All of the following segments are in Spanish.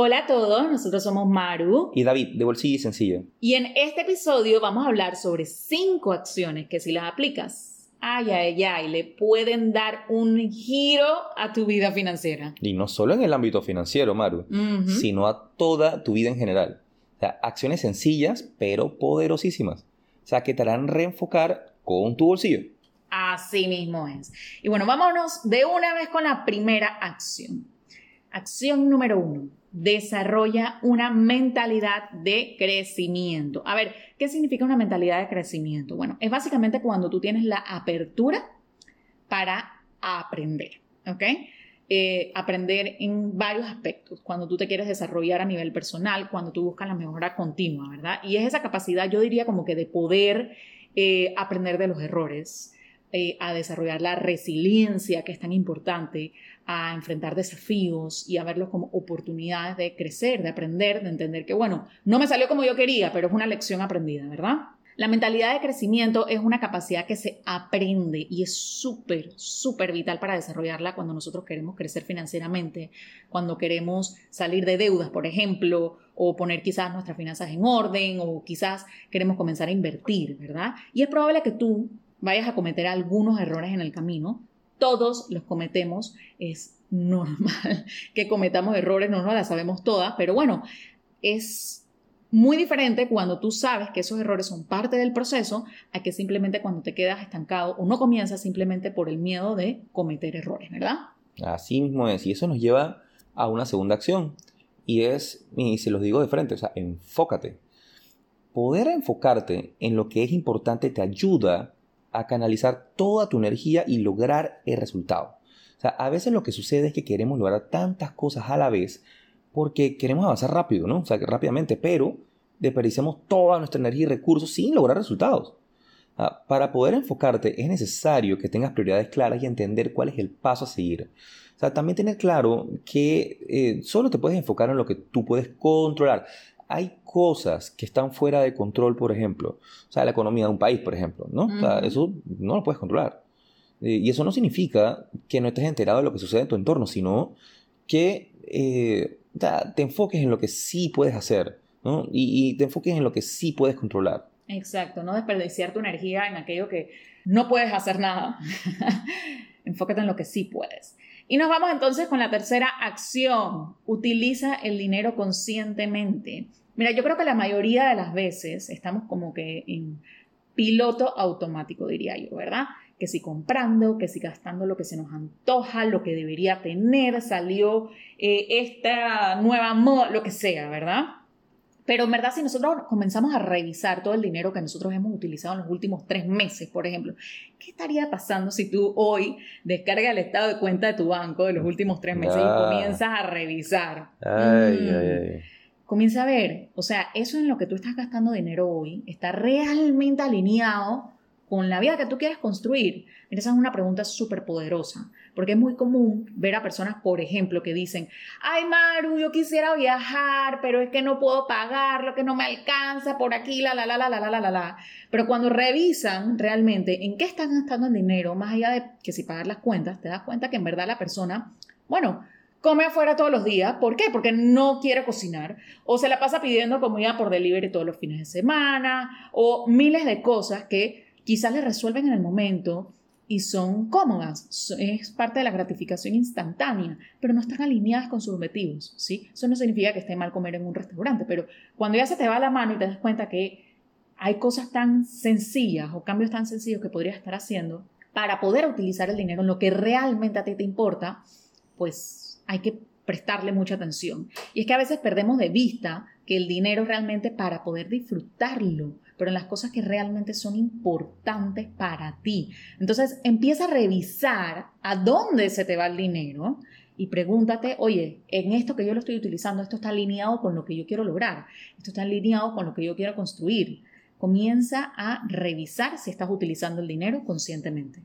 Hola a todos, nosotros somos Maru y David, de Bolsillo y Sencillo. Y en este episodio vamos a hablar sobre cinco acciones que si las aplicas, ay, ay, ay, le pueden dar un giro a tu vida financiera. Y no solo en el ámbito financiero, Maru, sino a toda tu vida en general. O sea, acciones sencillas, pero poderosísimas. O sea, que te harán reenfocar con tu bolsillo. Así mismo es. Y bueno, vámonos de una vez con la primera acción. Acción número uno desarrolla una mentalidad de crecimiento. A ver, ¿qué significa una mentalidad de crecimiento? Bueno, es básicamente cuando tú tienes la apertura para aprender, ¿ok? Eh, aprender en varios aspectos, cuando tú te quieres desarrollar a nivel personal, cuando tú buscas la mejora continua, ¿verdad? Y es esa capacidad, yo diría como que de poder eh, aprender de los errores, eh, a desarrollar la resiliencia que es tan importante, a enfrentar desafíos y a verlos como oportunidades de crecer, de aprender, de entender que, bueno, no me salió como yo quería, pero es una lección aprendida, ¿verdad? La mentalidad de crecimiento es una capacidad que se aprende y es súper, súper vital para desarrollarla cuando nosotros queremos crecer financieramente, cuando queremos salir de deudas, por ejemplo, o poner quizás nuestras finanzas en orden, o quizás queremos comenzar a invertir, ¿verdad? Y es probable que tú vayas a cometer algunos errores en el camino. Todos los cometemos, es normal que cometamos errores, no nos las sabemos todas, pero bueno, es muy diferente cuando tú sabes que esos errores son parte del proceso a que simplemente cuando te quedas estancado o no comienzas simplemente por el miedo de cometer errores, ¿verdad? Así mismo es, y eso nos lleva a una segunda acción, y es, y se los digo de frente, o sea, enfócate. Poder enfocarte en lo que es importante te ayuda a canalizar toda tu energía y lograr el resultado. O sea, a veces lo que sucede es que queremos lograr tantas cosas a la vez porque queremos avanzar rápido, ¿no? O sea, rápidamente, pero desperdiciamos toda nuestra energía y recursos sin lograr resultados. para poder enfocarte es necesario que tengas prioridades claras y entender cuál es el paso a seguir. O sea, también tener claro que eh, solo te puedes enfocar en lo que tú puedes controlar hay cosas que están fuera de control, por ejemplo. O sea, la economía de un país, por ejemplo, ¿no? o sea, eso no lo puedes controlar. Eh, y eso no significa que no estés enterado de lo que sucede en tu entorno, sino que eh, te enfoques en lo que sí puedes hacer, ¿no? Y, y te enfoques en lo que sí puedes controlar. Exacto, no desperdiciar tu energía en aquello que no puedes hacer nada. Enfócate en lo que sí puedes. Y nos vamos entonces con la tercera acción. Utiliza el dinero conscientemente. Mira, yo creo que la mayoría de las veces estamos como que en piloto automático, diría yo, ¿verdad? Que si comprando, que si gastando lo que se nos antoja, lo que debería tener, salió eh, esta nueva moda, lo que sea, ¿verdad? Pero en verdad, si nosotros comenzamos a revisar todo el dinero que nosotros hemos utilizado en los últimos tres meses, por ejemplo, ¿qué estaría pasando si tú hoy descargas el estado de cuenta de tu banco de los últimos tres meses y ah. comienzas a revisar? Mm. Comienza a ver, o sea, eso en lo que tú estás gastando dinero hoy está realmente alineado con la vida que tú quieres construir? Esa es una pregunta súper poderosa, porque es muy común ver a personas, por ejemplo, que dicen, ay Maru, yo quisiera viajar, pero es que no puedo pagar, lo que no me alcanza por aquí, la, la, la, la, la, la, la, la. Pero cuando revisan realmente en qué están gastando el dinero, más allá de que si pagar las cuentas, te das cuenta que en verdad la persona, bueno, come afuera todos los días. ¿Por qué? Porque no quiere cocinar. O se la pasa pidiendo comida por delivery todos los fines de semana. O miles de cosas que quizás le resuelven en el momento y son cómodas, es parte de la gratificación instantánea, pero no están alineadas con sus objetivos, ¿sí? Eso no significa que esté mal comer en un restaurante, pero cuando ya se te va la mano y te das cuenta que hay cosas tan sencillas o cambios tan sencillos que podrías estar haciendo para poder utilizar el dinero en lo que realmente a ti te importa, pues hay que prestarle mucha atención. Y es que a veces perdemos de vista que el dinero realmente para poder disfrutarlo, pero en las cosas que realmente son importantes para ti. Entonces empieza a revisar a dónde se te va el dinero y pregúntate, oye, en esto que yo lo estoy utilizando, esto está alineado con lo que yo quiero lograr, esto está alineado con lo que yo quiero construir. comienza a revisar si estás utilizando el dinero conscientemente.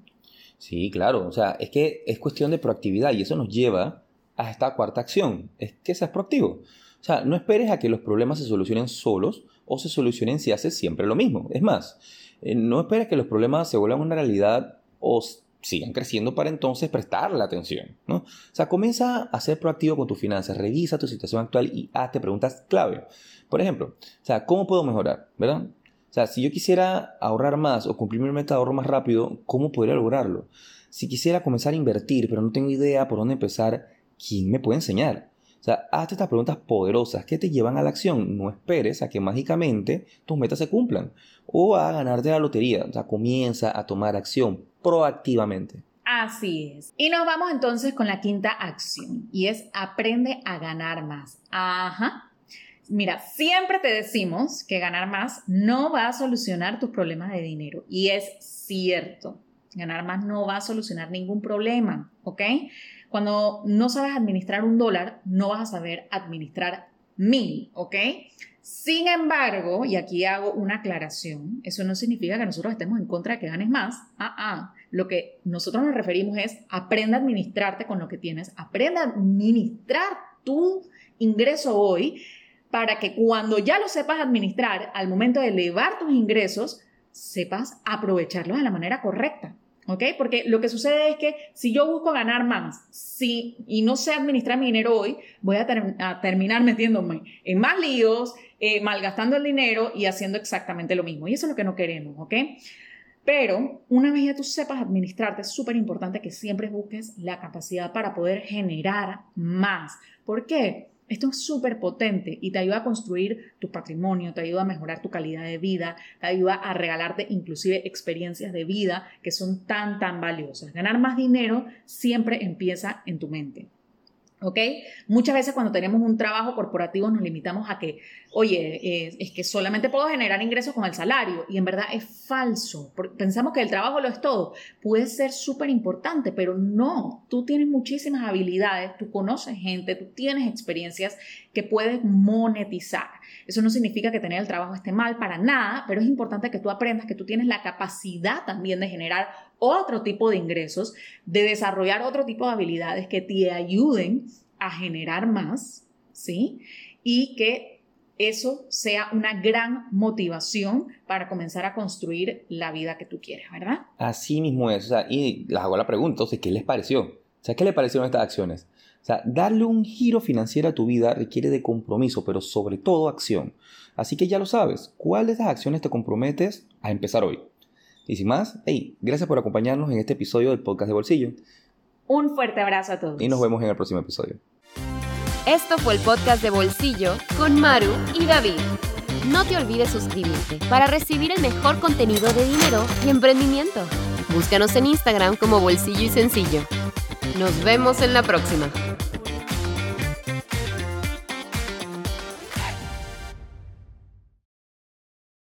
Sí, claro, o sea, es que es cuestión de proactividad y eso nos lleva a esta cuarta acción, es que seas proactivo. O sea, no esperes a que los problemas se solucionen solos o se solucionen si haces siempre lo mismo. Es más, eh, no esperes que los problemas se vuelvan una realidad o sigan creciendo para entonces prestarle atención. ¿no? O sea, comienza a ser proactivo con tus finanzas, revisa tu situación actual y hazte preguntas clave. Por ejemplo, o sea, ¿cómo puedo mejorar? ¿Verdad? O sea, si yo quisiera ahorrar más o cumplir mi meta de ahorro más rápido, ¿cómo podría lograrlo? Si quisiera comenzar a invertir, pero no tengo idea por dónde empezar, ¿quién me puede enseñar? O sea, hazte estas preguntas poderosas que te llevan a la acción. No esperes a que mágicamente tus metas se cumplan o a ganarte la lotería. O sea, comienza a tomar acción proactivamente. Así es. Y nos vamos entonces con la quinta acción y es aprende a ganar más. Ajá. Mira, siempre te decimos que ganar más no va a solucionar tus problemas de dinero y es cierto. Ganar más no va a solucionar ningún problema, ¿ok? Cuando no sabes administrar un dólar, no vas a saber administrar mil, ¿ok? Sin embargo, y aquí hago una aclaración, eso no significa que nosotros estemos en contra de que ganes más. Ah, ah. Lo que nosotros nos referimos es aprenda a administrarte con lo que tienes, aprenda a administrar tu ingreso hoy para que cuando ya lo sepas administrar, al momento de elevar tus ingresos, sepas aprovecharlos de la manera correcta. ¿Ok? Porque lo que sucede es que si yo busco ganar más si, y no sé administrar mi dinero hoy, voy a, terminar metiéndome en más líos, eh, malgastando el dinero y haciendo exactamente lo mismo. Y eso es lo que no queremos, ¿ok? Pero una vez ya tú sepas administrarte, es súper importante que siempre busques la capacidad para poder generar más. ¿Por qué? Esto es súper potente y te ayuda a construir tu patrimonio, te ayuda a mejorar tu calidad de vida, te ayuda a regalarte inclusive experiencias de vida que son tan, tan valiosas. Ganar más dinero siempre empieza en tu mente. ¿Ok? Muchas veces cuando tenemos un trabajo corporativo nos limitamos a que, oye, es, que solamente puedo generar ingresos con el salario y en verdad es falso. Pensamos que el trabajo lo es todo. Puede ser súper importante, pero no. Tú tienes muchísimas habilidades, tú conoces gente, tú tienes experiencias que puedes monetizar. Eso no significa que tener el trabajo esté mal para nada, pero es importante que tú aprendas que tú tienes la capacidad también de generar otro tipo de ingresos, de desarrollar otro tipo de habilidades que te ayuden a generar más, ¿sí? Y que eso sea una gran motivación para comenzar a construir la vida que tú quieres, ¿verdad? Así mismo es. O sea, y les hago la pregunta, ¿qué les pareció? O sea, ¿qué les parecieron estas acciones? O sea, darle un giro financiero a tu vida requiere de compromiso, pero sobre todo acción. Así que ya lo sabes, ¿cuál de estas acciones te comprometes a empezar hoy? Y sin más, hey, gracias por acompañarnos en este episodio del podcast de Bolsillo. Un fuerte abrazo a todos. Y nos vemos en el próximo episodio. Esto fue el podcast de Bolsillo con Maru y David. No te olvides suscribirte para recibir el mejor contenido de dinero y emprendimiento. Búscanos en Instagram como Bolsillo y Sencillo. Nos vemos en la próxima.